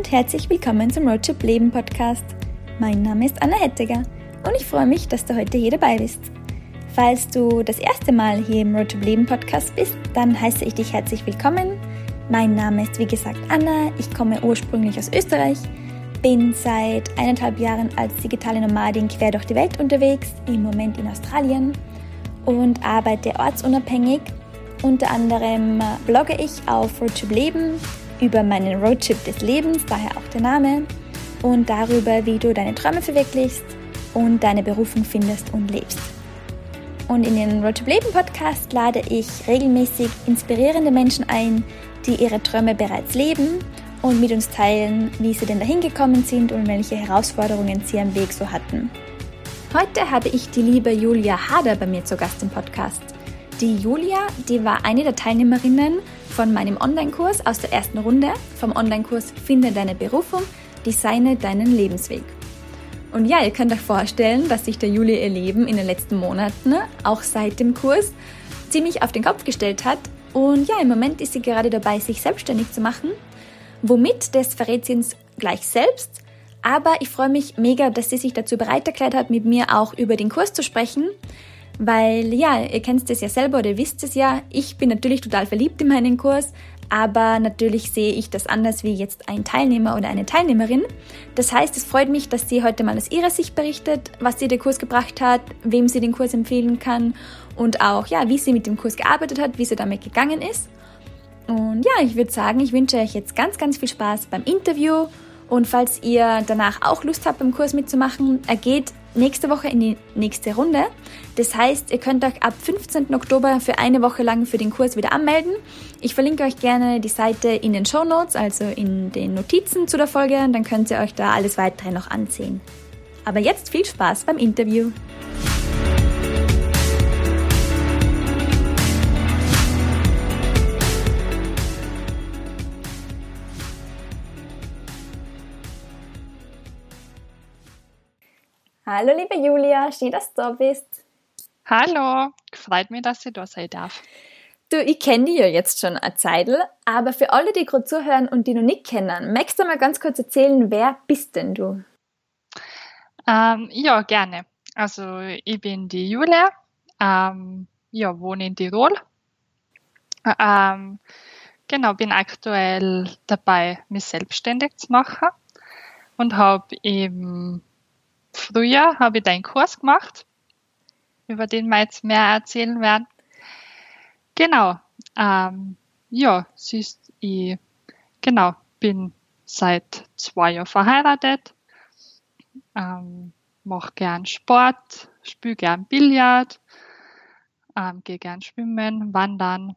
und herzlich willkommen zum Roadtrip Leben Podcast. Mein Name ist Anna Hettiger und ich freue mich, dass du heute hier dabei bist. Falls du das erste Mal hier im Roadtrip Leben Podcast bist, dann heiße ich dich herzlich willkommen. Mein Name ist wie gesagt Anna, ich komme ursprünglich aus Österreich, bin seit eineinhalb Jahren als digitale Nomadin quer durch die Welt unterwegs, im Moment in Australien und arbeite ortsunabhängig. Unter anderem blogge ich auf Roadtrip Leben über meinen Roadtrip des Lebens, daher auch der Name, und darüber, wie du deine Träume verwirklichst und deine Berufung findest und lebst. Und in den Roadtrip Leben Podcast lade ich regelmäßig inspirierende Menschen ein, die ihre Träume bereits leben und mit uns teilen, wie sie denn dahin gekommen sind und welche Herausforderungen sie am Weg so hatten. Heute habe ich die liebe Julia Hader bei mir zu Gast im Podcast. Die Julia, die war eine der Teilnehmerinnen von meinem Online-Kurs aus der ersten Runde vom Online-Kurs Finde deine Berufung, designe deinen Lebensweg. Und ja, ihr könnt euch vorstellen, dass sich der Julia ihr Leben in den letzten Monaten, auch seit dem Kurs, ziemlich auf den Kopf gestellt hat. Und ja, im Moment ist sie gerade dabei, sich selbstständig zu machen. Womit, das verrät sie uns gleich selbst. Aber ich freue mich mega, dass sie sich dazu bereit erklärt hat, mit mir auch über den Kurs zu sprechen, weil ja, ihr kennt es ja selber oder wisst es ja, ich bin natürlich total verliebt in meinen Kurs, aber natürlich sehe ich das anders wie jetzt ein Teilnehmer oder eine Teilnehmerin. Das heißt, es freut mich, dass sie heute mal aus ihrer Sicht berichtet, was sie der Kurs gebracht hat, wem sie den Kurs empfehlen kann und auch ja, wie sie mit dem Kurs gearbeitet hat, wie sie damit gegangen ist. Und ja, ich würde sagen, ich wünsche euch jetzt ganz, ganz viel Spaß beim Interview. Und falls ihr danach auch Lust habt, beim Kurs mitzumachen, er geht nächste Woche in die nächste Runde. Das heißt, ihr könnt euch ab 15. Oktober für eine Woche lang für den Kurs wieder anmelden. Ich verlinke euch gerne die Seite in den Show Notes, also in den Notizen zu der Folge, und dann könnt ihr euch da alles weitere noch ansehen. Aber jetzt viel Spaß beim Interview. Hallo liebe Julia, schön, dass du da bist. Hallo, freut mich, dass ich da sein darf. Du, ich kenne dich ja jetzt schon eine Zeitl, aber für alle, die gerade zuhören und die noch nicht kennen, magst du mal ganz kurz erzählen, wer bist denn du? Ähm, ja, gerne. Also ich bin die Julia, ähm, ja, wohne in Tirol. Ähm, genau, bin aktuell dabei, mich selbstständig zu machen und habe eben früher habe ich deinen Kurs gemacht, über den wir jetzt mehr erzählen werden. Genau. Ähm, ja, siehst ich, genau, bin seit zwei Jahren verheiratet, ähm, mache gern Sport, spiele gern Billard, ähm, gehe gern schwimmen, wandern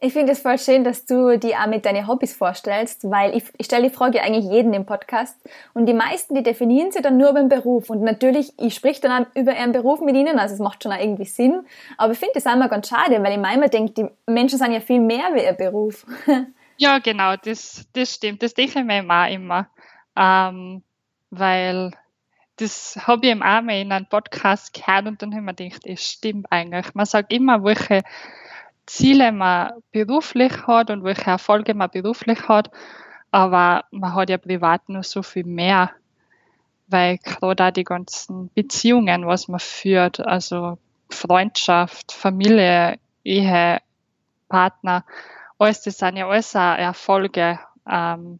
ich finde es voll schön, dass du die auch mit deinen Hobbys vorstellst, weil ich, ich stelle die Frage eigentlich jeden im Podcast und die meisten, die definieren sie dann nur beim Beruf und natürlich, ich sprich dann auch über ihren Beruf mit ihnen, also es macht schon auch irgendwie Sinn, aber ich finde das einmal ganz schade, weil ich manchmal denke, die Menschen sind ja viel mehr wie ihr Beruf. Ja, genau, das, das stimmt, das denke ich mir auch immer, ähm, weil das habe ich auch mal in einem Podcast gehört und dann habe ich mir gedacht, es stimmt eigentlich. Man sagt immer, welche Ziele man beruflich hat und welche Erfolge man beruflich hat, aber man hat ja privat noch so viel mehr, weil gerade auch die ganzen Beziehungen, was man führt, also Freundschaft, Familie, Ehe, Partner, alles das sind ja alles auch Erfolge. Ähm,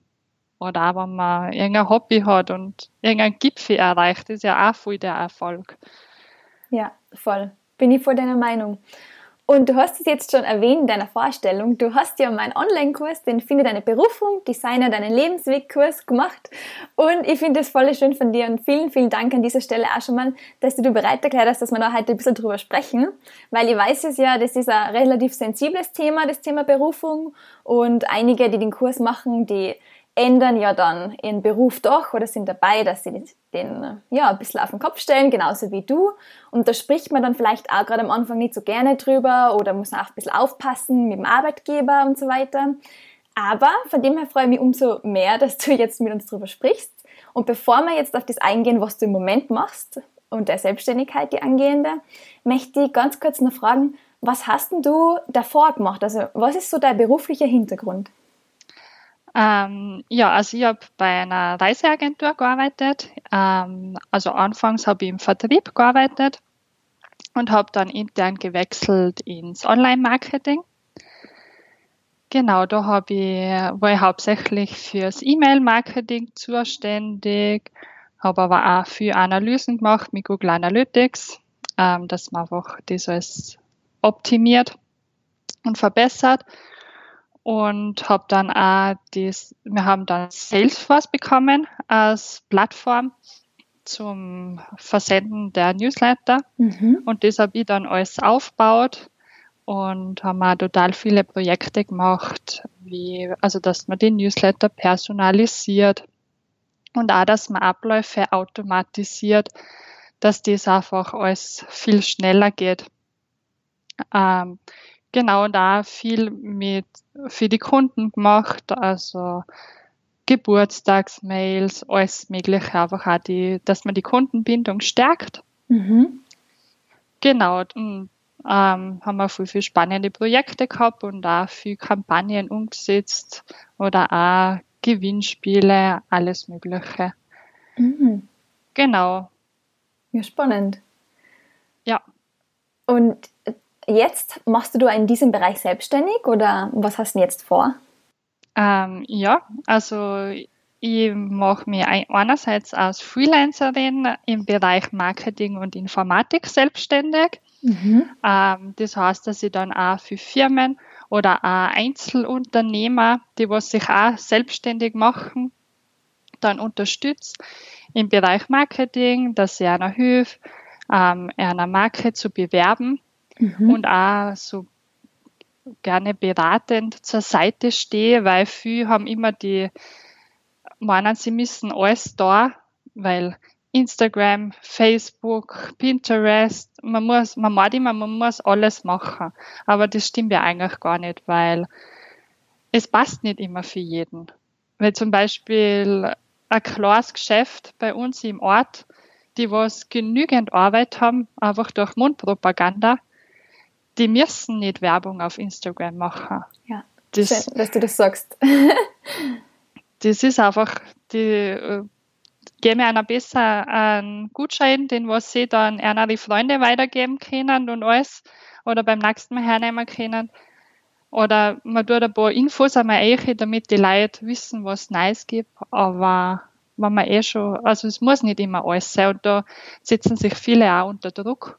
oder auch wenn man irgendein Hobby hat und irgendein Gipfel erreicht, ist ja auch voll der Erfolg. Ja, voll. Bin ich voll deiner Meinung. Und du hast es jetzt schon erwähnt in deiner Vorstellung. Du hast ja meinen Online-Kurs, den Finde deine Berufung, Designer deinen Lebensweg-Kurs gemacht. Und ich finde das voll schön von dir und vielen, vielen Dank an dieser Stelle auch schon mal, dass du bereit erklärt hast, dass wir da heute ein bisschen drüber sprechen. Weil ich weiß es ja, das ist ein relativ sensibles Thema, das Thema Berufung. Und einige, die den Kurs machen, die ändern ja dann ihren Beruf doch oder sind dabei, dass sie den ja ein bisschen auf den Kopf stellen, genauso wie du. Und da spricht man dann vielleicht auch gerade am Anfang nicht so gerne drüber oder muss auch ein bisschen aufpassen mit dem Arbeitgeber und so weiter. Aber von dem her freue ich mich umso mehr, dass du jetzt mit uns drüber sprichst. Und bevor wir jetzt auf das eingehen, was du im Moment machst und der Selbstständigkeit, die angehende, möchte ich ganz kurz noch fragen, was hast denn du davor gemacht? Also was ist so dein beruflicher Hintergrund? Ähm, ja, also ich habe bei einer Reiseagentur gearbeitet. Ähm, also anfangs habe ich im Vertrieb gearbeitet und habe dann intern gewechselt ins Online-Marketing. Genau, da habe ich, war ich hauptsächlich fürs E-Mail-Marketing zuständig, habe aber auch viel Analysen gemacht mit Google Analytics, ähm, dass man einfach das alles optimiert und verbessert. Und habe dann auch das, wir haben dann Salesforce bekommen als Plattform zum Versenden der Newsletter. Mhm. Und das habe ich dann alles aufgebaut und haben auch total viele Projekte gemacht, wie, also dass man den Newsletter personalisiert und auch, dass man Abläufe automatisiert, dass das einfach alles viel schneller geht. Ähm, genau, auch viel mit, für die Kunden gemacht, also Geburtstagsmails, alles Mögliche, einfach auch die, dass man die Kundenbindung stärkt. Mhm. Genau, und ähm, haben wir viel, viel spannende Projekte gehabt und auch viel Kampagnen umgesetzt oder auch Gewinnspiele, alles Mögliche. Mhm. Genau. Ja, spannend. Ja. Und jetzt machst du in diesem Bereich selbstständig oder was hast du jetzt vor? Ähm, ja, also ich mache mich einerseits als Freelancerin im Bereich Marketing und Informatik selbstständig. Mhm. Ähm, das heißt, dass ich dann auch für Firmen oder auch Einzelunternehmer, die was sich auch selbstständig machen, dann unterstütze im Bereich Marketing, dass ich einer hilft, ähm, einer Marke zu bewerben mhm. und auch so gerne beratend zur Seite stehe, weil viele haben immer die, meinen, sie müssen alles da, weil Instagram, Facebook, Pinterest, man muss, man meint immer, man muss alles machen. Aber das stimmt ja eigentlich gar nicht, weil es passt nicht immer für jeden. Weil zum Beispiel ein klares Geschäft bei uns im Ort, die was genügend Arbeit haben, einfach durch Mundpropaganda, die müssen nicht Werbung auf Instagram machen. Ja, das, schön, dass du das sagst. das ist einfach, die äh, geben einer besser einen Gutschein, den was sie dann einer die Freunde weitergeben können und alles oder beim nächsten Mal hernehmen können. Oder man tut ein paar Infos einmal eichen, damit die Leute wissen, was es Neues gibt. Aber wenn man eh schon, also es muss nicht immer alles sein und da setzen sich viele auch unter Druck.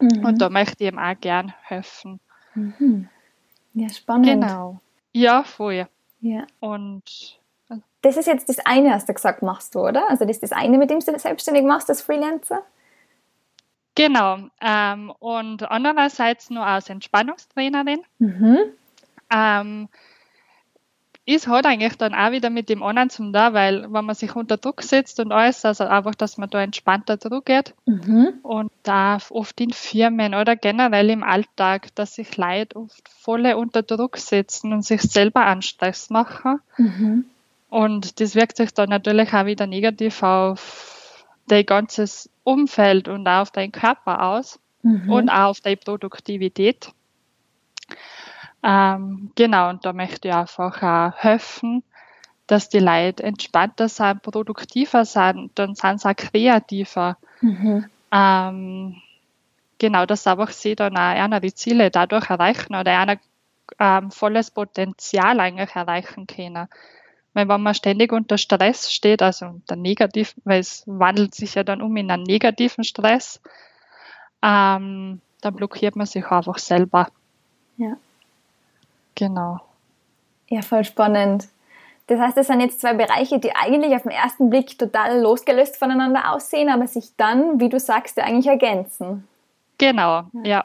Mhm. Und da möchte ich ihm auch gern helfen. Mhm. Ja, spannend. Genau. Ja, voll. Ja. Und das ist jetzt das eine, hast du gesagt, machst du, oder? Also das ist das eine, mit dem du selbstständig machst, als Freelancer? Genau. Ähm, und andererseits nur als Entspannungstrainerin. Mhm. Ähm, ist halt eigentlich dann auch wieder mit dem anderen zum da, weil wenn man sich unter Druck setzt und alles, also einfach, dass man da entspannter Druck geht mhm. und da oft in Firmen oder generell im Alltag, dass sich Leute oft volle unter Druck setzen und sich selber an Stress machen. Mhm. Und das wirkt sich dann natürlich auch wieder negativ auf dein ganzes Umfeld und auch auf deinen Körper aus mhm. und auch auf deine Produktivität. Ähm, genau, und da möchte ich einfach auch helfen, dass die Leute entspannter sind, produktiver sind, dann sind sie auch kreativer. Mhm. Ähm, genau, dass einfach sie dann auch einer die Ziele dadurch erreichen oder einer ähm, volles Potenzial eigentlich erreichen können. Weil wenn man ständig unter Stress steht, also unter negativ, weil es wandelt sich ja dann um in einen negativen Stress, ähm, dann blockiert man sich einfach selber. Ja. Genau. Ja, voll spannend. Das heißt, das sind jetzt zwei Bereiche, die eigentlich auf den ersten Blick total losgelöst voneinander aussehen, aber sich dann, wie du sagst, ja eigentlich ergänzen. Genau, ja. ja.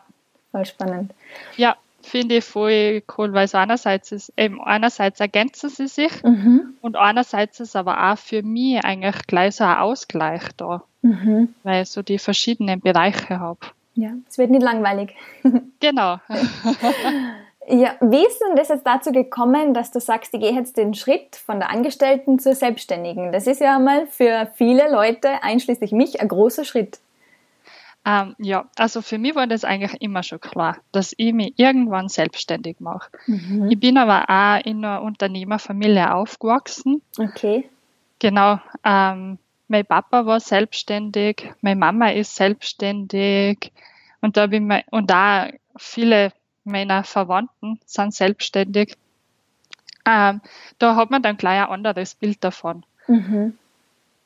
Voll spannend. Ja, finde ich voll cool, weil es einerseits ist, eben einerseits ergänzen sie sich mhm. und einerseits ist aber auch für mich eigentlich gleich so ein Ausgleich da, mhm. weil ich so die verschiedenen Bereiche habe. Ja, es wird nicht langweilig. genau. ja, wie ist denn das jetzt dazu gekommen, dass du sagst, ich gehe jetzt den Schritt von der Angestellten zur Selbstständigen? Das ist ja mal für viele Leute, einschließlich mich, ein großer Schritt. Ähm, ja, also für mich war das eigentlich immer schon klar, dass ich mich irgendwann selbstständig mache. Mhm. Ich bin aber auch in einer Unternehmerfamilie aufgewachsen. Okay. Genau. Ähm, mein Papa war selbstständig, meine Mama ist selbstständig und da bin ich, und da viele meiner Verwandten sind selbstständig. Ähm, da hat man dann gleich ein anderes Bild davon. Mhm.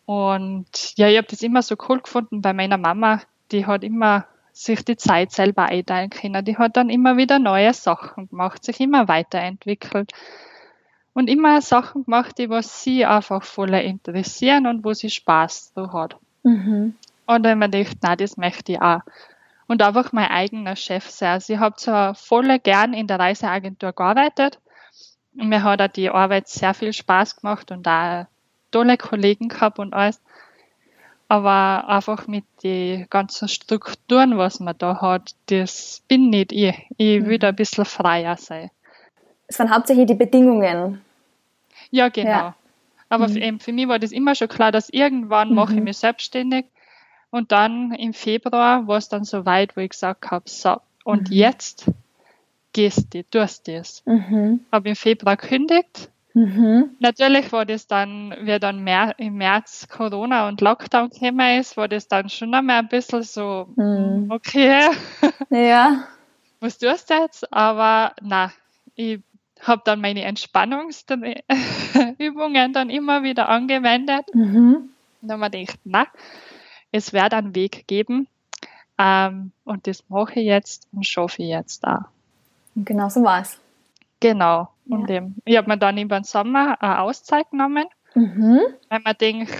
Und ja, ich habe das immer so cool gefunden bei meiner Mama. Die hat immer sich die Zeit selber einteilen können. Die hat dann immer wieder neue Sachen gemacht, sich immer weiterentwickelt und immer Sachen gemacht, die was sie einfach voll interessieren und wo sie Spaß so hat. Mhm. Und dann habe ich gedacht, na, das möchte ich auch. Und einfach mein eigener Chef sein. Also ich habe zwar voll gern in der Reiseagentur gearbeitet und mir hat auch die Arbeit sehr viel Spaß gemacht und da tolle Kollegen gehabt und alles. Aber einfach mit den ganzen Strukturen, was man da hat, das bin nicht ich. Ich will da ein bisschen freier sein. Es waren hauptsächlich die Bedingungen. Ja, genau. Ja. Aber mhm. für, für, mich war das immer schon klar, dass irgendwann mhm. mache ich mich selbstständig. Und dann im Februar war es dann so weit, wo ich gesagt habe, so, und mhm. jetzt gehst du, tust das. Mhm. Habe im Februar gekündigt Mhm. Natürlich war das dann, wie dann mehr, im März Corona und Lockdown gekommen ist, war das dann schon einmal ein bisschen so, mhm. okay. Ja. Was tust du jetzt? Aber na, ich habe dann meine Entspannungsübungen dann immer wieder angewendet. Mhm. Und dann habe ich gedacht, na, es wird einen Weg geben. Ähm, und das mache ich jetzt und schaffe ich jetzt da. Und genau so war es. Genau. Ja. Und eben, ich habe mir dann über den Sommer eine Auszeit genommen, mhm. weil man denkt,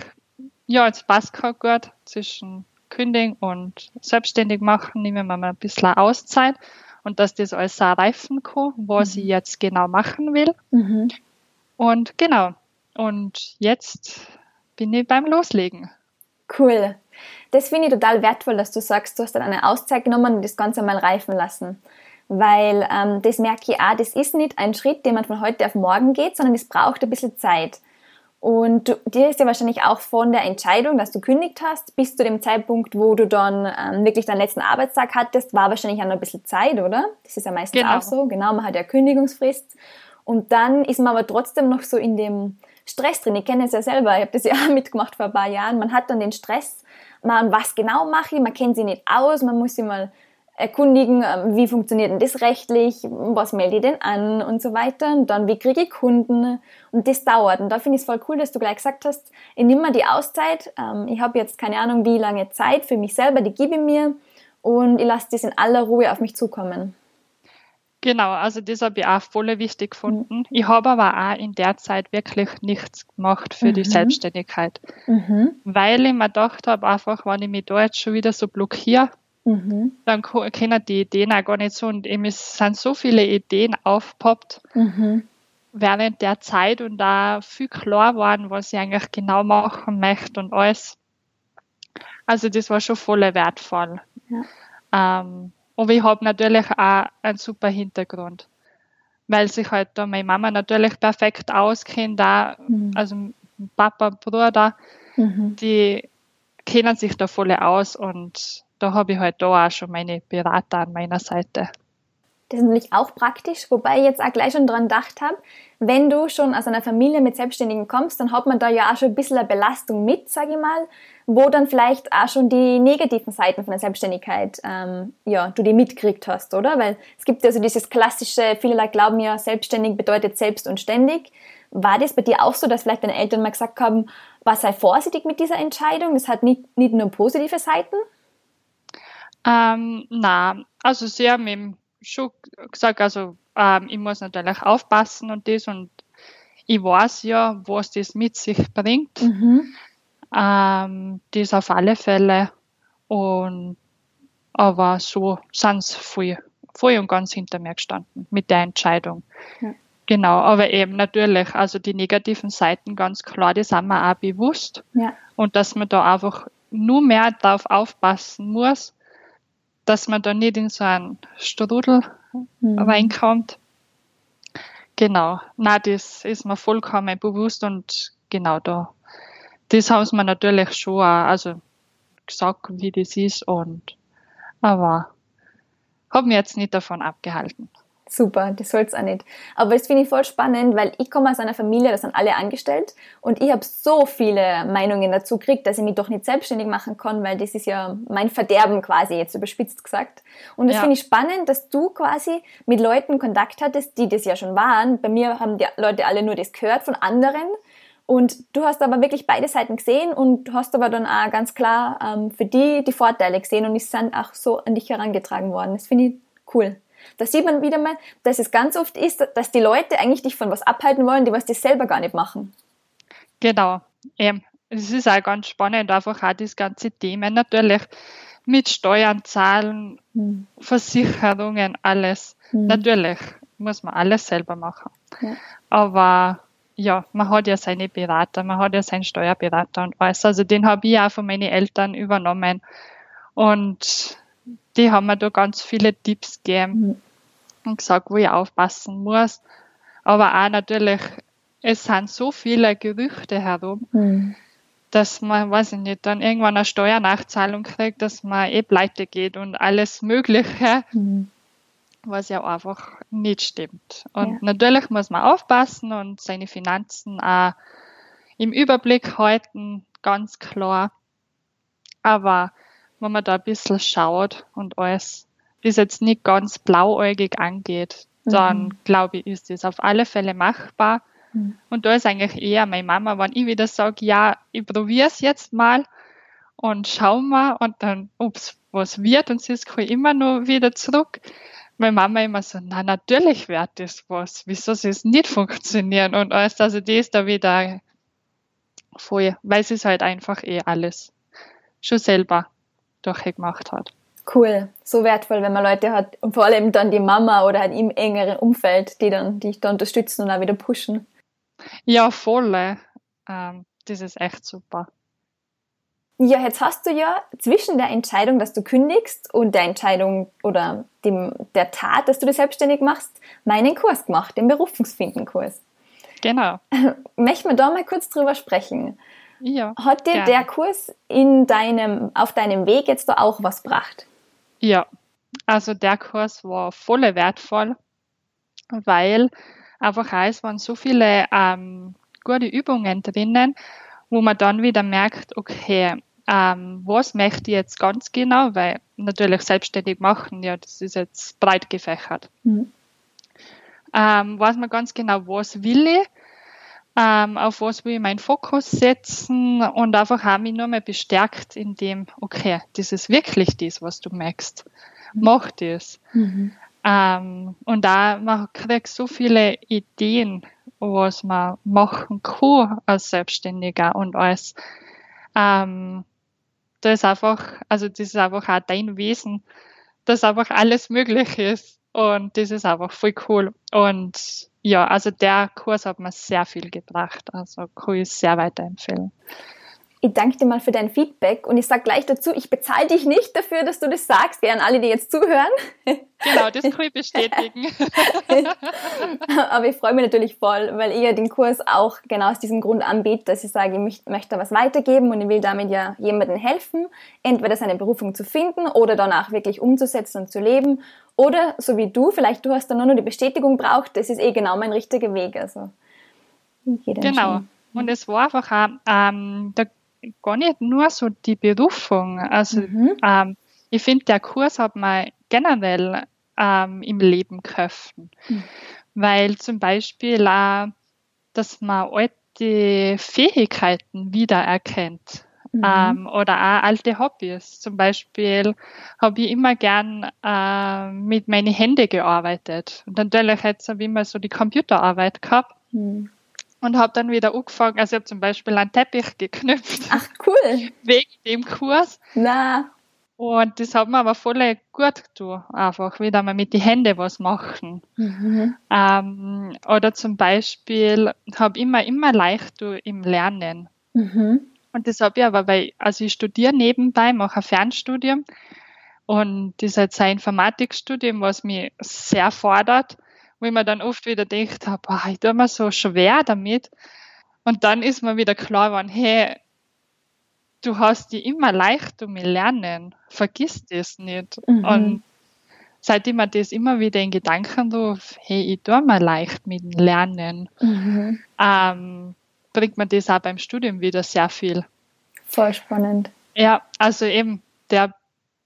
ja, jetzt passt gerade gut zwischen Kündigen und selbstständig machen, nehmen wir mal ein bisschen Auszeit und dass das alles auch reifen kann, was mhm. ich jetzt genau machen will. Mhm. Und genau. Und jetzt bin ich beim Loslegen. Cool. Das finde ich total wertvoll, dass du sagst, du hast dann eine Auszeit genommen und das Ganze mal reifen lassen weil ähm, das merke ich auch, das ist nicht ein Schritt, den man von heute auf morgen geht, sondern es braucht ein bisschen Zeit. Und du, dir ist ja wahrscheinlich auch von der Entscheidung, dass du kündigt hast, bis zu dem Zeitpunkt, wo du dann ähm, wirklich deinen letzten Arbeitstag hattest, war wahrscheinlich auch noch ein bisschen Zeit, oder? Das ist ja meistens genau. auch so. Genau, man hat ja Kündigungsfrist. Und dann ist man aber trotzdem noch so in dem Stress drin. Ich kenne es ja selber, ich habe das ja auch mitgemacht vor ein paar Jahren. Man hat dann den Stress, man, was genau mache ich, man kennt sie nicht aus, man muss sich mal erkundigen, ähm, wie funktioniert denn das rechtlich, was melde ich denn an und so weiter. Und dann, wie kriege ich Kunden? Und das dauert. Und da finde ich es voll cool, dass du gleich gesagt hast, ich nehme mal die Auszeit. Ähm, ich habe jetzt keine Ahnung, wie lange Zeit für mich selber, die gebe ich mir. Und ich lasse das in aller Ruhe auf mich zukommen. Genau, also das habe ich auch voll wichtig gefunden. Mhm. Ich habe aber auch in der Zeit wirklich nichts gemacht für mhm. die Selbstständigkeit. Mhm. Weil ich mir gedacht habe, einfach, wenn ich mich da jetzt schon wieder so blockiere, Mhm. Dann kennen die Ideen auch gar nicht so und eben es sind so viele Ideen aufgepoppt mhm. während der Zeit und da viel klar waren, was ich eigentlich genau machen möchte und alles. Also das war schon voll wertvoll. Ja. Ähm, aber ich habe natürlich auch einen super Hintergrund, weil sich halt da meine Mama natürlich perfekt auskennt, da, mhm. also Papa, Bruder, mhm. die kennen sich da voll aus und da habe ich halt da auch schon meine Berater an meiner Seite. Das ist natürlich auch praktisch, wobei ich jetzt auch gleich schon dran gedacht habe, wenn du schon aus einer Familie mit Selbstständigen kommst, dann hat man da ja auch schon ein bisschen eine Belastung mit, sage ich mal, wo dann vielleicht auch schon die negativen Seiten von der Selbstständigkeit, ähm, ja, du die mitgekriegt hast, oder? Weil es gibt ja so dieses klassische, viele Leute glauben ja, selbstständig bedeutet selbst und ständig. War das bei dir auch so, dass vielleicht deine Eltern mal gesagt haben, war sei vorsichtig mit dieser Entscheidung, das hat nicht, nicht nur positive Seiten? Ähm, na, also sie haben eben schon gesagt, also ähm, ich muss natürlich aufpassen und das und ich weiß ja, was das mit sich bringt. Mhm. Ähm, das auf alle Fälle. Und aber so sind sie voll, voll und ganz hinter mir gestanden mit der Entscheidung. Ja. Genau, aber eben natürlich, also die negativen Seiten ganz klar, die sind mir auch bewusst. Ja. Und dass man da einfach nur mehr darauf aufpassen muss, dass man da nicht in so einen Strudel mhm. reinkommt. Genau, na, das ist mir vollkommen bewusst und genau da. Das haben sie mir natürlich schon auch, also gesagt, wie das ist und Aber habe mich jetzt nicht davon abgehalten. Super, das soll es auch nicht. Aber das finde ich voll spannend, weil ich komme aus einer Familie, da sind alle angestellt und ich habe so viele Meinungen dazu gekriegt, dass ich mich doch nicht selbstständig machen kann, weil das ist ja mein Verderben quasi, jetzt überspitzt gesagt. Und das ja. finde ich spannend, dass du quasi mit Leuten Kontakt hattest, die das ja schon waren. Bei mir haben die Leute alle nur das gehört von anderen. Und du hast aber wirklich beide Seiten gesehen und hast aber dann auch ganz klar ähm, für die die Vorteile gesehen und die sind auch so an dich herangetragen worden. Das finde ich cool. Da sieht man wieder mal, dass es ganz oft ist, dass die Leute eigentlich dich von was abhalten wollen, die was die selber gar nicht machen. Genau. Ähm, es ist auch ganz spannend, einfach auch das ganze Thema natürlich mit Steuern, Zahlen, hm. Versicherungen, alles. Hm. Natürlich muss man alles selber machen. Ja. Aber ja, man hat ja seine Berater, man hat ja seinen Steuerberater und alles. Also den habe ich auch von meinen Eltern übernommen. Und die haben mir da ganz viele Tipps gegeben mhm. und gesagt, wo ich aufpassen muss. Aber auch natürlich, es sind so viele Gerüchte herum, mhm. dass man, weiß ich nicht, dann irgendwann eine Steuernachzahlung kriegt, dass man eh pleite geht und alles Mögliche, mhm. was ja einfach nicht stimmt. Und ja. natürlich muss man aufpassen und seine Finanzen auch im Überblick halten, ganz klar. Aber wenn man da ein bisschen schaut und alles das jetzt nicht ganz blauäugig angeht, dann mhm. glaube ich, ist das auf alle Fälle machbar. Mhm. Und da ist eigentlich eher meine Mama, wenn ich wieder sage, ja, ich probiere es jetzt mal und schau mal und dann, ups, was wird und sie ist immer nur wieder zurück. Meine Mama immer so, na natürlich wird das was, wieso soll es nicht funktionieren und alles, also die ist da wieder voll, weil sie es halt einfach eh alles schon selber durchgemacht hat. Cool, so wertvoll, wenn man Leute hat und vor allem dann die Mama oder halt im engeren Umfeld, die dann dich da unterstützen und auch wieder pushen. Ja, voll. Ähm, das ist echt super. Ja, jetzt hast du ja zwischen der Entscheidung, dass du kündigst und der Entscheidung oder dem, der Tat, dass du dich selbstständig machst, meinen Kurs gemacht, den Berufungsfinden-Kurs. Genau. Möchten wir da mal kurz drüber sprechen? Ja. Hat dir gerne. der Kurs in deinem, auf deinem Weg jetzt da auch was gebracht? Ja, also der Kurs war voll wertvoll, weil einfach es waren so viele ähm, gute Übungen drinnen, wo man dann wieder merkt, okay, ähm, was möchte ich jetzt ganz genau, weil natürlich selbstständig machen, ja, das ist jetzt breit gefächert. Mhm. Ähm, weiß man ganz genau, was will ich ähm, auf was will ich meinen Fokus setzen und einfach auch mich nur mal bestärkt in dem, okay, das ist wirklich das, was du merkst. Mach das. Mhm. Ähm, und da man kriegt so viele Ideen, was man machen kann als Selbstständiger und als ähm, das ist einfach, also das ist einfach auch dein Wesen, dass einfach alles möglich ist. Und das ist einfach voll cool. Und ja, also der Kurs hat mir sehr viel gebracht. Also kann ich sehr weiterempfehlen. Ich danke dir mal für dein Feedback und ich sage gleich dazu, ich bezahle dich nicht dafür, dass du das sagst, gern alle, die jetzt zuhören. Genau, das kann ich bestätigen. Aber ich freue mich natürlich voll, weil ich ja den Kurs auch genau aus diesem Grund anbiete, dass ich sage, ich möchte was weitergeben und ich will damit ja jemandem helfen, entweder seine Berufung zu finden oder danach wirklich umzusetzen und zu leben. Oder so wie du, vielleicht du hast dann nur noch die Bestätigung braucht, das ist eh genau mein richtiger Weg. Also genau. Und es war einfach auch, ähm, da gar nicht nur so die Berufung. Also mhm. ähm, ich finde, der Kurs hat mir generell ähm, im Leben geholfen. Mhm. Weil zum Beispiel auch, dass man alte Fähigkeiten wiedererkennt. Mhm. Ähm, oder auch alte Hobbys. Zum Beispiel habe ich immer gern äh, mit meinen Händen gearbeitet. Und natürlich jetzt habe ich immer so die Computerarbeit gehabt. Mhm und habe dann wieder angefangen. Also ich habe zum Beispiel einen Teppich geknüpft. Ach cool. Wegen dem Kurs. Na. Und das hat mir aber voll gut getan, einfach wieder mal mit den Händen was machen. Mhm. Ähm, oder zum Beispiel habe ich immer, immer leicht im Lernen. Mhm. Und das habe ich aber, weil, also ich studiere nebenbei, mache ein Fernstudium. Und das ist jetzt ein Informatikstudium, was mich sehr fordert wo ich mir dann oft wieder gedacht habe, boah, ich tue mir so schwer damit. Und dann ist mir wieder klar geworden, hey, du hast die immer leicht um lernen. Vergiss das nicht. Mhm. Und seitdem man das immer wieder in Gedanken ruft, hey, ich tue mal leicht mit dem Lernen, mhm. ähm, bringt man das auch beim Studium wieder sehr viel. Voll spannend. Ja, also eben, der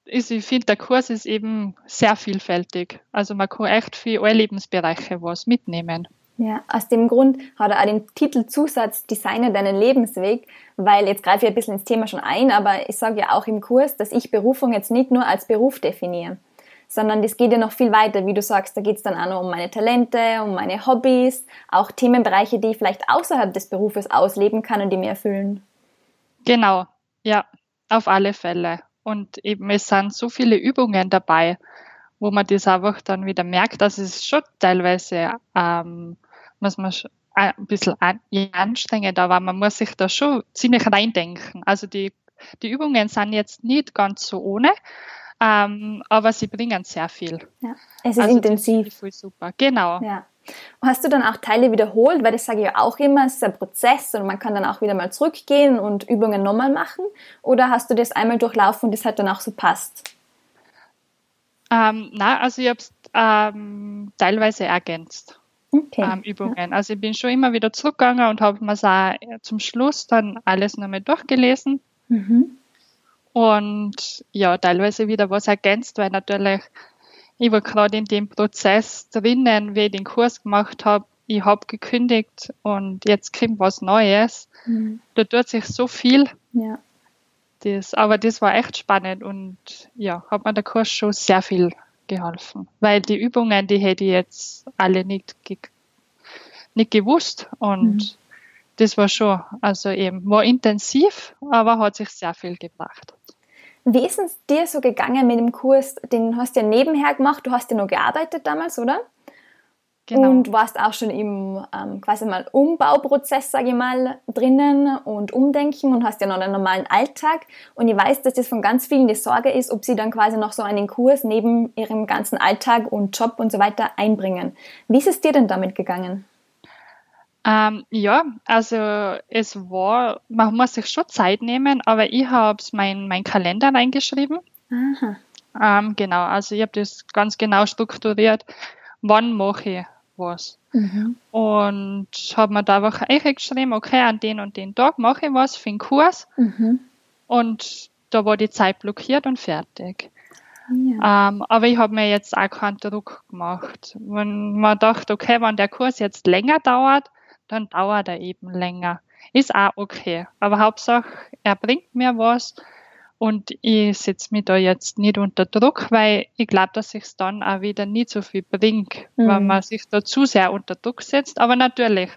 ist, ich finde, der Kurs ist eben sehr vielfältig. Also man kann echt für alle Lebensbereiche was mitnehmen. Ja, aus dem Grund hat er auch den Titelzusatz Designer deinen Lebensweg, weil jetzt greife ich ein bisschen ins Thema schon ein, aber ich sage ja auch im Kurs, dass ich Berufung jetzt nicht nur als Beruf definiere, sondern das geht ja noch viel weiter, wie du sagst, da geht es dann auch noch um meine Talente, um meine Hobbys, auch Themenbereiche, die ich vielleicht außerhalb des Berufes ausleben kann und die mir erfüllen. Genau, ja, auf alle Fälle. Und eben es sind so viele Übungen dabei, wo man das einfach dann wieder merkt, dass es schon teilweise ähm, muss man ein bisschen anstrengend, aber man muss sich da schon ziemlich reindenken. Also die, die Übungen sind jetzt nicht ganz so ohne, ähm, aber sie bringen sehr viel. Ja, es ist also intensiv. Ist voll super, genau. Ja. Hast du dann auch Teile wiederholt? Weil das sage ich ja auch immer, es ist ein Prozess und man kann dann auch wieder mal zurückgehen und Übungen nochmal machen. Oder hast du das einmal durchlaufen und das hat dann auch so passt? Ähm, na, also ich habe es ähm, teilweise ergänzt. Okay. Ähm, Übungen. Ja. Also ich bin schon immer wieder zurückgegangen und habe mir auch zum Schluss dann alles nochmal durchgelesen. Mhm. Und ja, teilweise wieder was ergänzt, weil natürlich ich war gerade in dem Prozess drinnen, wie ich den Kurs gemacht habe. Ich habe gekündigt und jetzt kommt was Neues. Mhm. Da tut sich so viel. Ja. Das, aber das war echt spannend und ja, hat mir der Kurs schon sehr viel geholfen. Weil die Übungen, die hätte ich jetzt alle nicht, ge nicht gewusst und mhm. das war schon, also eben, war intensiv, aber hat sich sehr viel gebracht. Wie ist es dir so gegangen mit dem Kurs? Den hast du ja nebenher gemacht, du hast ja noch gearbeitet damals, oder? Genau. Und warst auch schon im ähm, quasi mal Umbauprozess, sage ich mal, drinnen und umdenken und hast ja noch einen normalen Alltag. Und ich weiß, dass das von ganz vielen die Sorge ist, ob sie dann quasi noch so einen Kurs neben ihrem ganzen Alltag und Job und so weiter einbringen. Wie ist es dir denn damit gegangen? Ähm, ja, also es war, man muss sich schon Zeit nehmen, aber ich habe es mein, mein Kalender reingeschrieben. Aha. Ähm, genau, also ich habe das ganz genau strukturiert, wann mache ich was. Mhm. Und habe mir da einfach geschrieben, okay, an den und den Tag mache ich was für den Kurs. Mhm. Und da war die Zeit blockiert und fertig. Ja. Ähm, aber ich habe mir jetzt auch keinen Druck gemacht. Wenn man dachte, okay, wenn der Kurs jetzt länger dauert, dann dauert er eben länger. Ist auch okay. Aber Hauptsache, er bringt mir was und ich setze mich da jetzt nicht unter Druck, weil ich glaube, dass sich dann auch wieder nicht so viel bringt, mhm. wenn man sich da zu sehr unter Druck setzt. Aber natürlich,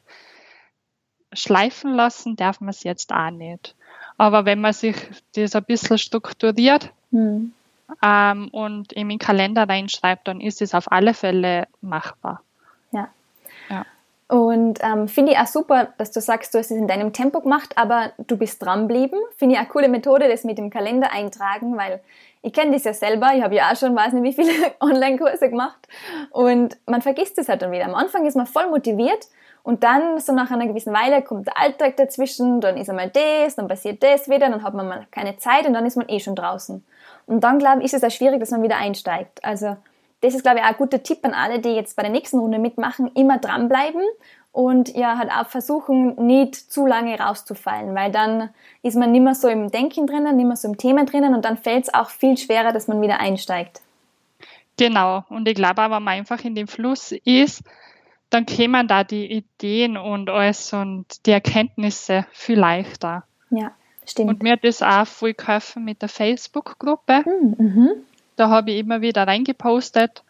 schleifen lassen darf man es jetzt auch nicht. Aber wenn man sich das ein bisschen strukturiert mhm. ähm, und in den Kalender reinschreibt, dann ist es auf alle Fälle machbar. Ja. ja. Und ähm, finde ich auch super, dass du sagst, du hast es in deinem Tempo gemacht, aber du bist dranbleiben. Finde ich eine coole Methode, das mit dem Kalender eintragen, weil ich kenne das ja selber. Ich habe ja auch schon, weiß nicht, wie viele Online-Kurse gemacht. Und man vergisst es halt dann wieder. Am Anfang ist man voll motiviert und dann, so nach einer gewissen Weile, kommt der Alltag dazwischen, dann ist einmal das, dann passiert das wieder, dann hat man mal keine Zeit und dann ist man eh schon draußen. Und dann, glaube ich, ist es auch schwierig, dass man wieder einsteigt. Also das ist, glaube ich, auch ein guter Tipp an alle, die jetzt bei der nächsten Runde mitmachen, immer dranbleiben und ja, halt auch versuchen, nicht zu lange rauszufallen, weil dann ist man nicht mehr so im Denken drinnen, nicht mehr so im Thema drinnen und dann fällt es auch viel schwerer, dass man wieder einsteigt. Genau, und ich glaube aber, wenn man einfach in dem Fluss ist, dann kämen da die Ideen und alles und die Erkenntnisse viel leichter. Ja, stimmt. Und mir hat das auch viel geholfen mit der Facebook-Gruppe. Hm, mhm. Da habe ich immer wieder reingepostet,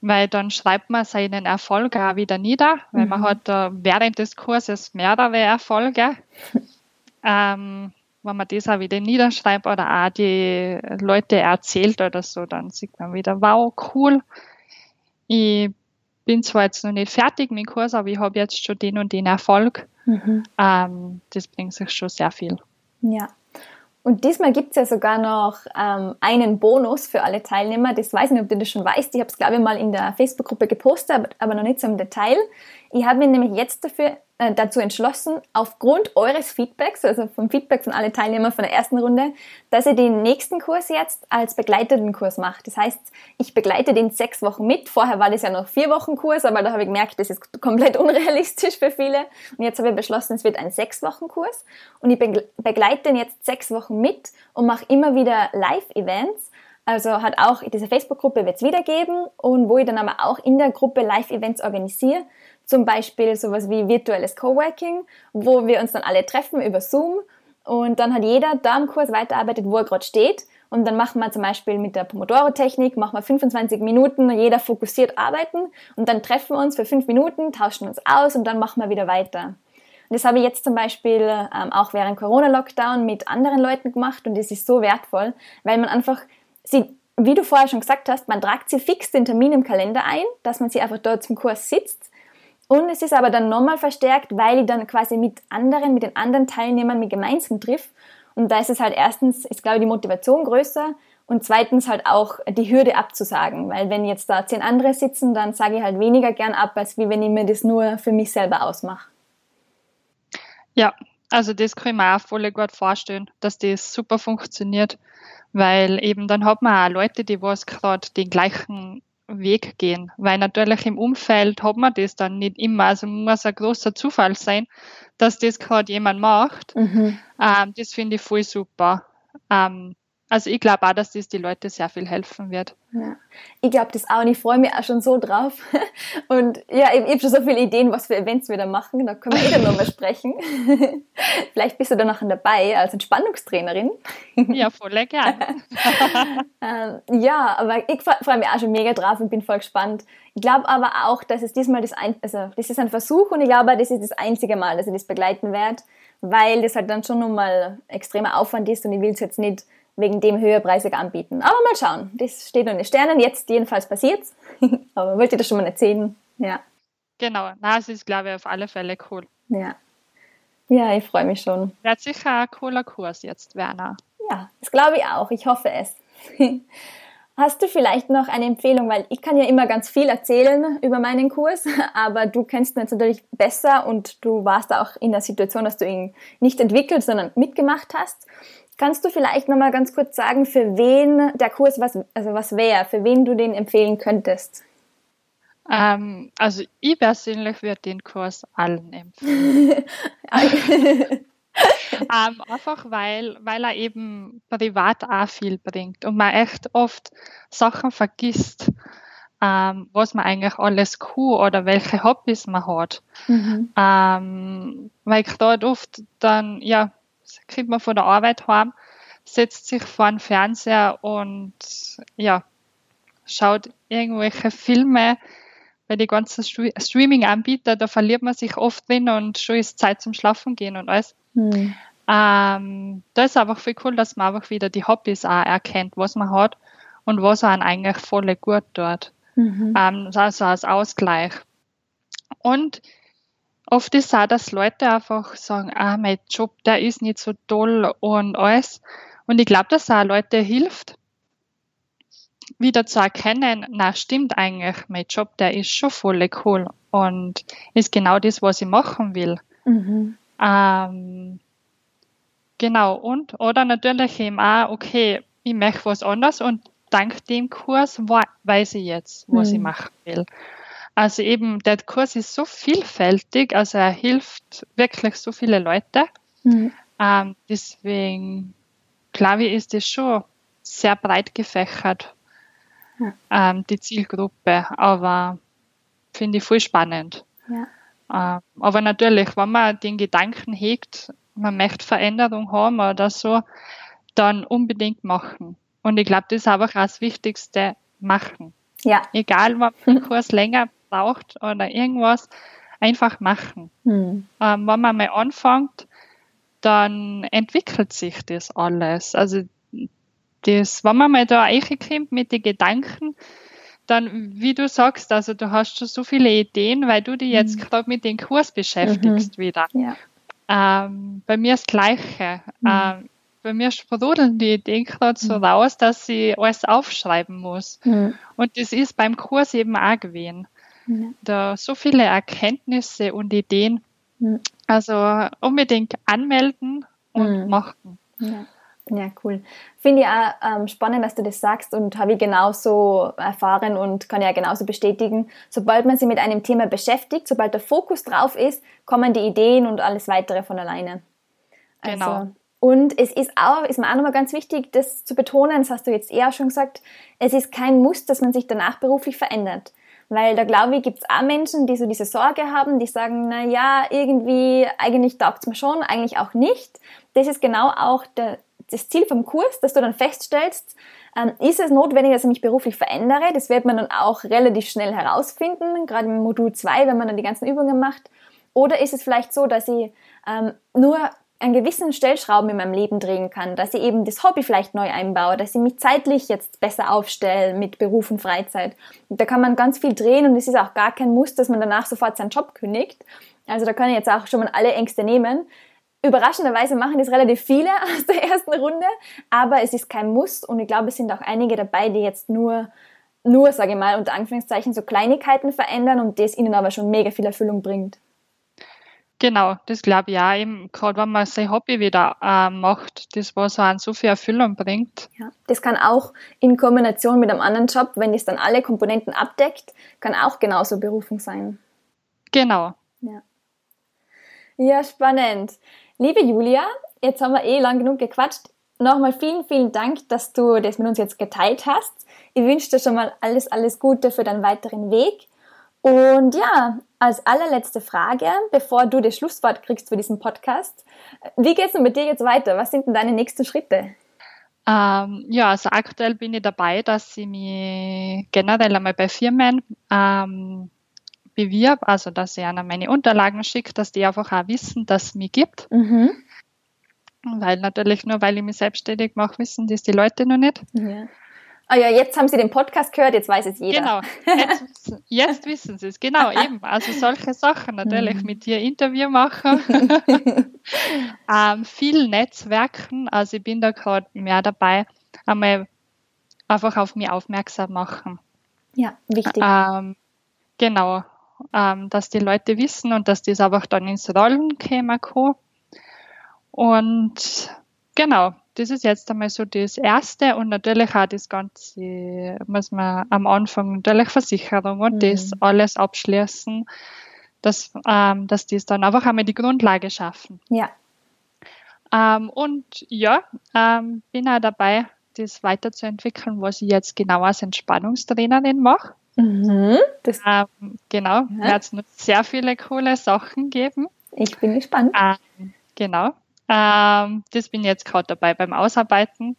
weil dann schreibt man seinen Erfolg auch wieder nieder, weil mhm. man hat während des Kurses mehrere Erfolge. ähm, wenn man das auch wieder niederschreibt oder auch die Leute erzählt oder so, dann sieht man wieder, wow, cool. Ich bin zwar jetzt noch nicht fertig mit dem Kurs, aber ich habe jetzt schon den und den Erfolg. Mhm. Ähm, das bringt sich schon sehr viel. Ja, und diesmal gibt es ja sogar noch ähm, einen Bonus für alle Teilnehmer. Das weiß ich nicht, ob du das schon weißt. Ich habe es, glaube ich, mal in der Facebook-Gruppe gepostet, aber, aber noch nicht so im Detail. Ich habe mir nämlich jetzt dafür äh, dazu entschlossen, aufgrund eures Feedbacks, also vom Feedback von allen Teilnehmern von der ersten Runde, dass ihr den nächsten Kurs jetzt als begleiteten Kurs macht. Das heißt, ich begleite den sechs Wochen mit. Vorher war das ja noch vier Wochen Kurs, aber da habe ich gemerkt, das ist komplett unrealistisch für viele. Und jetzt habe ich beschlossen, es wird ein sechs Wochen Kurs. Und ich begleite den jetzt sechs Wochen mit und mache immer wieder Live-Events. Also hat auch diese Facebook-Gruppe wird es wieder geben und wo ich dann aber auch in der Gruppe Live-Events organisiere zum Beispiel sowas wie virtuelles Coworking, wo wir uns dann alle treffen über Zoom und dann hat jeder da im Kurs weiterarbeitet, wo er gerade steht. Und dann machen wir zum Beispiel mit der Pomodoro-Technik, machen wir 25 Minuten, jeder fokussiert arbeiten und dann treffen wir uns für fünf Minuten, tauschen uns aus und dann machen wir wieder weiter. Und das habe ich jetzt zum Beispiel ähm, auch während Corona-Lockdown mit anderen Leuten gemacht und das ist so wertvoll, weil man einfach, sie, wie du vorher schon gesagt hast, man tragt sie fix den Termin im Kalender ein, dass man sie einfach dort zum Kurs sitzt und es ist aber dann nochmal verstärkt, weil ich dann quasi mit anderen, mit den anderen Teilnehmern mich gemeinsam triff. Und da ist es halt erstens, ist glaube ich die Motivation größer und zweitens halt auch die Hürde abzusagen. Weil wenn jetzt da zehn andere sitzen, dann sage ich halt weniger gern ab, als wie wenn ich mir das nur für mich selber ausmache. Ja, also das kann ich mir auch voll gut vorstellen, dass das super funktioniert, weil eben dann hat man auch Leute, die was gerade den gleichen Weg gehen, weil natürlich im Umfeld hat man das dann nicht immer. Also muss ein großer Zufall sein, dass das gerade jemand macht. Mhm. Ähm, das finde ich voll super. Ähm, also ich glaube auch, dass das die Leute sehr viel helfen wird. Ja. Ich glaube das auch und ich freue mich auch schon so drauf. Und ja, ich, ich habe schon so viele Ideen, was für Events wir da machen. Da können wir eh dann nochmal sprechen. Vielleicht bist du da noch dabei als Entspannungstrainerin. Ja, voll gerne. ähm, ja, aber ich freue mich auch schon mega drauf und bin voll gespannt. Ich glaube aber auch, dass es diesmal das ein, also das ist ein Versuch und ich glaube, das ist das einzige Mal, dass ich das begleiten werde, weil das halt dann schon nochmal extremer Aufwand ist und ich will es jetzt nicht wegen dem höherpreisig anbieten. Aber mal schauen. Das steht in den Sternen. Jetzt jedenfalls passiert's. Aber wollt ihr das schon mal erzählen? Ja. Genau. Na, es ist, glaube ich, auf alle Fälle cool. Ja. Ja, ich freue mich schon. Wird sicher ein cooler Kurs jetzt, Werner. Ja, das glaube ich auch. Ich hoffe es. Hast du vielleicht noch eine Empfehlung, weil ich kann ja immer ganz viel erzählen über meinen Kurs, aber du kennst ihn jetzt natürlich besser und du warst auch in der Situation, dass du ihn nicht entwickelt, sondern mitgemacht hast. Kannst du vielleicht nochmal ganz kurz sagen, für wen der Kurs was, also was wäre, für wen du den empfehlen könntest? Ähm, also ich persönlich würde den Kurs allen empfehlen. ähm, einfach weil, weil er eben privat auch viel bringt und man echt oft Sachen vergisst, ähm, was man eigentlich alles kann oder welche Hobbys man hat. Mhm. Ähm, weil gerade oft dann, ja, kriegt man von der Arbeit heim, setzt sich vor den Fernseher und ja, schaut irgendwelche Filme bei den ganzen Streaming-Anbieter, da verliert man sich oft drin und schon ist Zeit zum Schlafen gehen und alles. Hm. Ähm, da ist einfach viel cool, dass man einfach wieder die Hobbys auch erkennt, was man hat und was einen eigentlich voll gut dort. Mhm. Ähm, also als Ausgleich. Und oft ist auch, dass Leute einfach sagen, ah, mein Job, der ist nicht so toll und alles. Und ich glaube, dass auch Leute hilft, wieder zu erkennen, na stimmt eigentlich, mein Job, der ist schon voll cool und ist genau das, was ich machen will. Mhm. Ähm, genau, und oder natürlich eben auch, okay, ich möchte was anderes und dank dem Kurs weiß ich jetzt, was mhm. ich machen will. Also eben, der Kurs ist so vielfältig, also er hilft wirklich so viele Leute. Mhm. Ähm, deswegen glaube ich, ist es schon sehr breit gefächert, ja. ähm, die Zielgruppe. Aber finde ich voll spannend. Ja. Ähm, aber natürlich, wenn man den Gedanken hegt, man möchte Veränderung haben oder so, dann unbedingt machen. Und ich glaube, das ist einfach das Wichtigste, machen. Ja. Egal, ob den Kurs länger braucht oder irgendwas, einfach machen. Hm. Ähm, wenn man mal anfängt, dann entwickelt sich das alles. Also das, wenn man mal da reinkommt mit den Gedanken, dann, wie du sagst, also du hast schon so viele Ideen, weil du dich jetzt mhm. gerade mit dem Kurs beschäftigst mhm. wieder. Ja. Ähm, bei mir das Gleiche. Mhm. Ähm, bei mir sprudeln die Ideen gerade so mhm. raus, dass ich alles aufschreiben muss. Mhm. Und das ist beim Kurs eben auch gewesen. Da so viele Erkenntnisse und Ideen, Mhm. Also unbedingt anmelden und Mhm. machen. Ja. Ja, cool. Finde ich auch ähm, spannend, dass du das sagst und habe ich genauso erfahren und kann ja genauso bestätigen. Sobald man sich mit einem Thema beschäftigt, sobald der Fokus drauf ist, kommen die Ideen und alles weitere von alleine. Also, Genau. Und es ist auch, ist mir auch nochmal ganz wichtig, das zu betonen, das hast du jetzt eher schon gesagt, es ist kein Muss, dass man sich danach beruflich verändert. Weil da glaube ich, gibt es auch Menschen, die so diese Sorge haben, die sagen, na ja, irgendwie, eigentlich taugt es mir schon, eigentlich auch nicht. Das ist genau auch der, das Ziel vom Kurs, dass du dann feststellst, ähm, ist es notwendig, dass ich mich beruflich verändere? Das wird man dann auch relativ schnell herausfinden, gerade im Modul 2, wenn man dann die ganzen Übungen macht. Oder ist es vielleicht so, dass ich ähm, nur einen gewissen Stellschrauben in meinem Leben drehen kann, dass ich eben das Hobby vielleicht neu einbaue, dass ich mich zeitlich jetzt besser aufstelle mit Beruf und Freizeit. Da kann man ganz viel drehen und es ist auch gar kein Muss, dass man danach sofort seinen Job kündigt. Also da kann ich jetzt auch schon mal alle Ängste nehmen. Überraschenderweise machen das relativ viele aus der ersten Runde, aber es ist kein Muss und ich glaube, es sind auch einige dabei, die jetzt nur, nur, sage ich mal, unter Anführungszeichen so Kleinigkeiten verändern und das ihnen aber schon mega viel Erfüllung bringt. Genau, das glaube ich auch eben, gerade wenn man sein Hobby wieder äh, macht, das was einen so viel Erfüllung bringt. Ja, das kann auch in Kombination mit einem anderen Job, wenn das dann alle Komponenten abdeckt, kann auch genauso Berufung sein. Genau. Ja. Ja, spannend. Liebe Julia, jetzt haben wir eh lang genug gequatscht. Nochmal vielen, vielen Dank, dass du das mit uns jetzt geteilt hast. Ich wünsche dir schon mal alles, alles Gute für deinen weiteren Weg. Und ja, als allerletzte Frage, bevor du das Schlusswort kriegst für diesen Podcast, wie geht es denn mit dir jetzt weiter? Was sind denn deine nächsten Schritte? Ähm, ja, also aktuell bin ich dabei, dass ich mich generell einmal bei Firmen ähm, bewirb, also dass ich ihnen meine Unterlagen schicke, dass die einfach auch wissen, dass es mich gibt. Mhm. Weil natürlich nur, weil ich mich selbstständig mache, wissen das die Leute noch nicht. Ja. Ah ja, jetzt haben sie den Podcast gehört, jetzt weiß es jeder. Genau, jetzt, wissen- jetzt wissen sie es, genau, eben. Also solche Sachen natürlich, Mhm. mit dir Interview machen, ähm, viel Netzwerken, also ich bin da gerade mehr dabei, einmal einfach auf mich aufmerksam machen. Ja, wichtig. Ähm, genau, ähm, dass die Leute wissen und dass das einfach dann ins Rollen käme kann. Und genau, das ist jetzt einmal so das Erste und natürlich auch das Ganze, muss man am Anfang natürlich Versicherung und Mhm. das alles abschließen, dass, ähm, dass das dann einfach einmal die Grundlage schaffen. ja. Ähm, und ja, ähm, bin auch dabei, das weiterzuentwickeln, was ich jetzt genau als Entspannungstrainerin mache. Mhm. Ähm, genau, Ja. wird es noch sehr viele coole Sachen geben. ich bin gespannt. Ähm, genau. Ähm, das bin ich jetzt gerade dabei beim Ausarbeiten.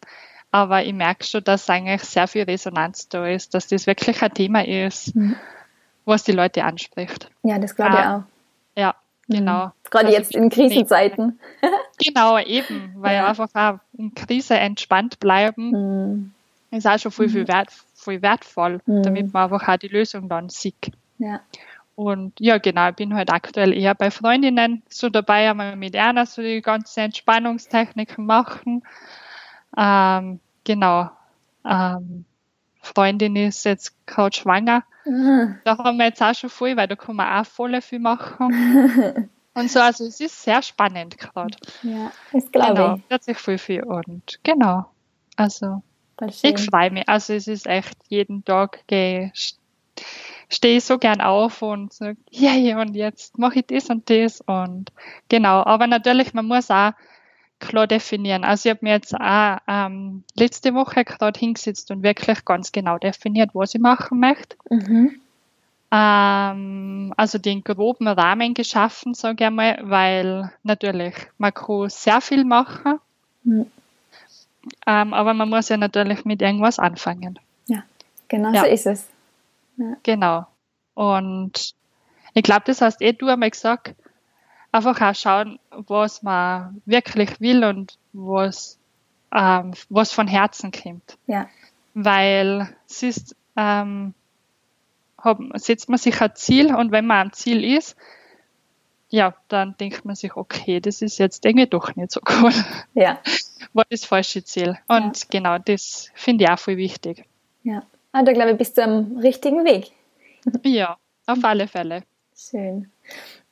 Aber ich merke schon, dass eigentlich sehr viel Resonanz da ist, dass das wirklich ein Thema ist, Mhm. was die Leute anspricht. Ja, das glaube ich Ah, auch. Ja, genau. Gerade Also jetzt in Krisenzeiten. Genau, eben, weil Ja. einfach auch in Krise entspannt bleiben Mhm. ist auch schon viel, viel, wert, viel wertvoll, Mhm. damit man einfach auch die Lösung dann sieht. Ja. Und ja, genau, ich bin halt aktuell eher bei Freundinnen so dabei, einmal mit einer so die ganzen Entspannungstechniken machen. Ähm, genau. Ähm, Freundin ist jetzt gerade schwanger. Mhm. Da haben wir jetzt auch schon viel, weil da kann man auch voll viel machen. Und so, also es ist sehr spannend gerade. ja, das glaube Genau, ich. wird sich viel, viel und genau. Also ich freue mich. Also es ist echt jeden Tag gehe stehe ich so gern auf und sage, ja, ja, und jetzt mache ich das und das und genau. Aber natürlich, man muss auch klar definieren. Also ich habe mir jetzt auch ähm, letzte Woche gerade hingesetzt und wirklich ganz genau definiert, was ich machen möchte. Mhm. Ähm, also den groben Rahmen geschaffen, sage ich einmal, weil natürlich, man kann sehr viel machen, Mhm. ähm, aber man muss ja natürlich mit irgendwas anfangen. Genau Ja. so ist es. Genau. Und ich glaube, das hast eh du einmal gesagt, einfach auch schauen, was man wirklich will und was, ähm, was von Herzen kommt. Ja. Weil es ist, ähm, hab, setzt man sich ein Ziel und wenn man am Ziel ist, ja, dann denkt man sich, okay, das ist jetzt irgendwie doch nicht so cool. Ja. War das falsche Ziel. Und genau, das finde ich auch viel wichtig. ja. Ah, da glaube ich, bist du am richtigen Weg. Ja, auf alle Fälle. Schön.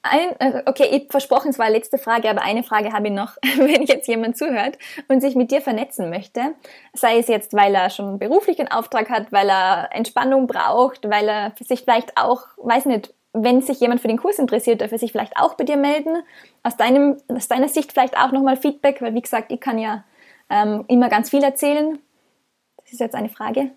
ein, also, okay, ich versprochen, es war letzte Frage, aber eine Frage habe ich noch, wenn jetzt jemand zuhört und sich mit dir vernetzen möchte, sei es jetzt, weil er schon beruflich einen Auftrag hat, weil er Entspannung braucht, weil er sich vielleicht auch, weiß nicht, wenn sich jemand für den Kurs interessiert, darf er sich vielleicht auch bei dir melden. Aus, deinem, aus deiner Sicht vielleicht auch nochmal Feedback, weil wie gesagt, ich kann ja ähm, immer ganz viel erzählen. Das ist jetzt eine Frage.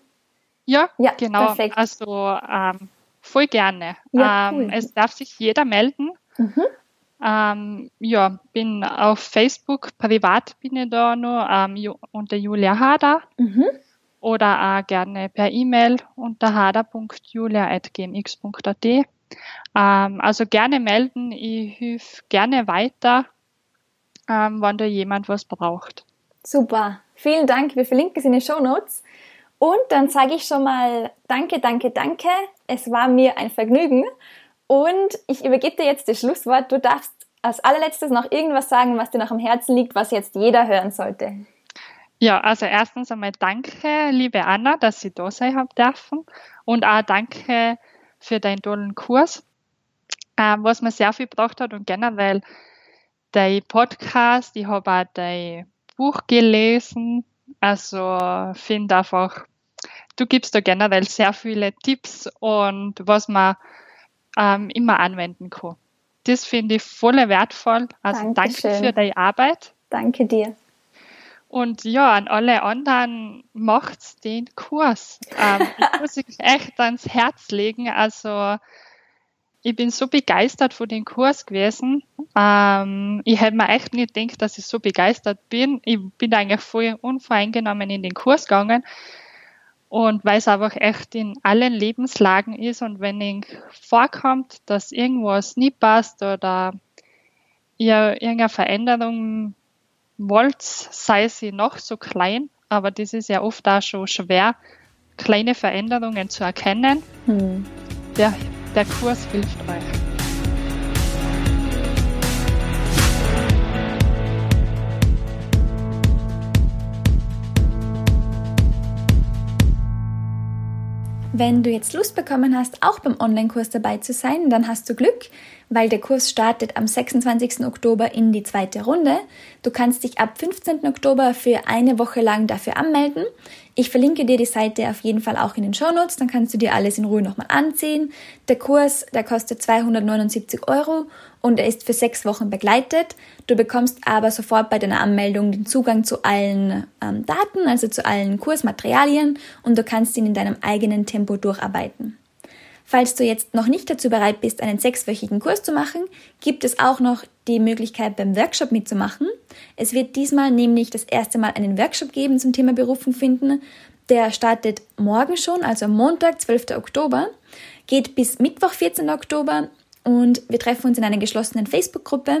Ja, ja genau. Perfekt. Also ähm, voll gerne. Ja, ähm, cool. es darf sich jeder melden. Mhm. Ähm, ja, bin auf Facebook, privat bin ich da nur ähm, unter Julia Hader. Mhm. Oder auch gerne per E-Mail unter hader.julia.gmx.at. Ähm, also gerne melden, ich helfe gerne weiter, ähm, wenn da jemand was braucht. Super, vielen Dank. Wir verlinken es in den Show Notes. Und dann sage ich schon mal Danke, danke, danke. Es war mir ein Vergnügen. Und ich übergebe dir jetzt das Schlusswort. Du darfst als allerletztes noch irgendwas sagen, was dir noch am Herzen liegt, was jetzt jeder hören sollte. Ja, also erstens einmal danke, liebe Anna, dass ich da sein habe dürfen. Und auch danke für deinen tollen Kurs, äh, was mir sehr viel gebracht hat und generell dein Podcast. Ich habe auch dein Buch gelesen. Also finde einfach du gibst da generell sehr viele Tipps und was man ähm, immer anwenden kann. Das finde ich voll wertvoll. Also Dankeschön. danke für deine Arbeit. Danke dir. Und ja, an alle anderen macht's den Kurs. Ähm, ich muss ich echt ans Herz legen. Also ich bin so begeistert von dem Kurs gewesen. Ähm, ich hätte mir echt nicht gedacht, dass ich so begeistert bin. Ich bin eigentlich voll unvoreingenommen in den Kurs gegangen und weil es einfach echt in allen Lebenslagen ist und wenn ich vorkommt, dass irgendwas nie passt oder ihr irgendeine Veränderung wollt, sei sie noch so klein, aber das ist ja oft auch schon schwer, kleine Veränderungen zu erkennen. Hm. Der, der Kurs hilft euch. Wenn du jetzt Lust bekommen hast, auch beim Online-Kurs dabei zu sein, dann hast du Glück, weil der Kurs startet am 26. Oktober in die zweite Runde. Du kannst dich ab 15. Oktober für eine Woche lang dafür anmelden. Ich verlinke dir die Seite auf jeden Fall auch in den Show Notes, dann kannst du dir alles in Ruhe nochmal ansehen. Der Kurs, der kostet 279 Euro und er ist für sechs Wochen begleitet. Du bekommst aber sofort bei deiner Anmeldung den Zugang zu allen ähm, Daten, also zu allen Kursmaterialien und du kannst ihn in deinem eigenen Tempo durcharbeiten. Falls du jetzt noch nicht dazu bereit bist, einen sechswöchigen Kurs zu machen, gibt es auch noch die Möglichkeit, beim Workshop mitzumachen. Es wird diesmal nämlich das erste Mal einen Workshop geben zum Thema Berufung finden. Der startet morgen schon, also Montag, 12. Oktober, geht bis Mittwoch, 14. Oktober und wir treffen uns in einer geschlossenen Facebook-Gruppe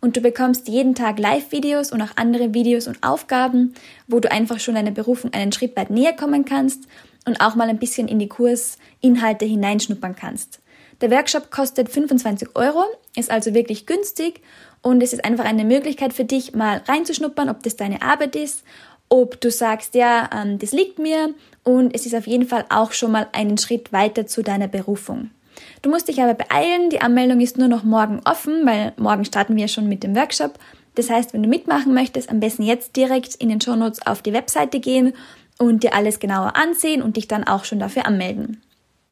und du bekommst jeden Tag Live-Videos und auch andere Videos und Aufgaben, wo du einfach schon deiner Berufung einen Schritt weit näher kommen kannst und auch mal ein bisschen in die Kursinhalte hineinschnuppern kannst. Der Workshop kostet 25 Euro, ist also wirklich günstig und es ist einfach eine Möglichkeit für dich, mal reinzuschnuppern, ob das deine Arbeit ist, ob du sagst, ja, ähm, das liegt mir und es ist auf jeden Fall auch schon mal einen Schritt weiter zu deiner Berufung. Du musst dich aber beeilen, die Anmeldung ist nur noch morgen offen, weil morgen starten wir schon mit dem Workshop. Das heißt, wenn du mitmachen möchtest, am besten jetzt direkt in den Shownotes auf die Webseite gehen und dir alles genauer ansehen und dich dann auch schon dafür anmelden.